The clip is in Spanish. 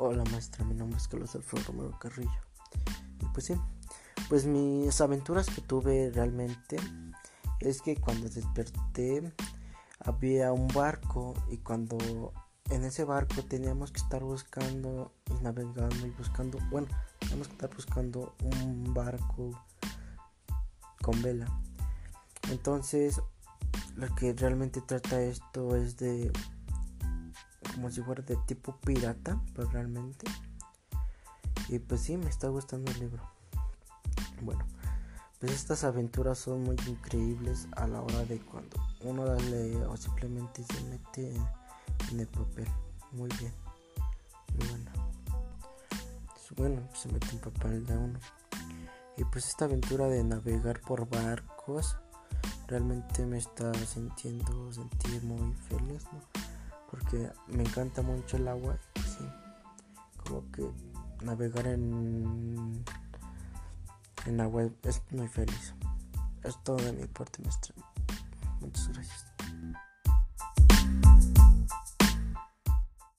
Hola maestra, mi nombre es Carlos Alfredo Romero Carrillo. Y pues sí, pues mis aventuras que tuve realmente es que cuando desperté había un barco y cuando en ese barco teníamos que estar buscando y navegando y buscando, bueno, teníamos que estar buscando un barco con vela. Entonces, lo que realmente trata esto es de como si fuera de tipo pirata, pero realmente. Y pues sí, me está gustando el libro. Bueno, pues estas aventuras son muy increíbles a la hora de cuando uno las lee o simplemente se mete en, el papel. Muy bien, bueno. Bueno, se mete en papel de uno. Y pues esta aventura de navegar por barcos realmente me está sintiendo sentir muy feliz. Porque me encanta mucho el agua sí, como que navegar en, en agua es muy feliz. Es todo de mi parte, gracias.